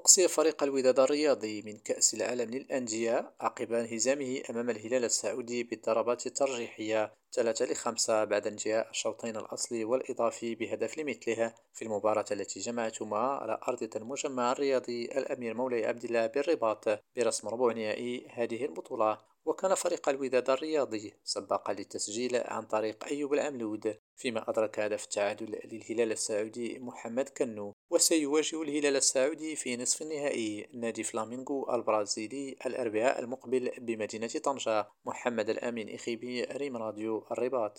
أقصي فريق الوداد الرياضي من كأس العالم للأندية عقب انهزامه أمام الهلال السعودي بالضربات الترجيحية 3 لخمسة بعد انتهاء الشوطين الأصلي والإضافي بهدف لمثله. في المباراة التي جمعتهما على أرضية المجمع الرياضي الأمير مولاي عبد الله بالرباط برسم ربع نهائي هذه البطولة. وكان فريق الوداد الرياضي سباقا للتسجيل عن طريق أيوب العملود فيما أدرك هدف التعادل للهلال السعودي محمد كنو وسيواجه الهلال السعودي في نصف النهائي نادي فلامينغو البرازيلي الأربعاء المقبل بمدينة طنجة محمد الأمين إخيبي ريم راديو الرباط.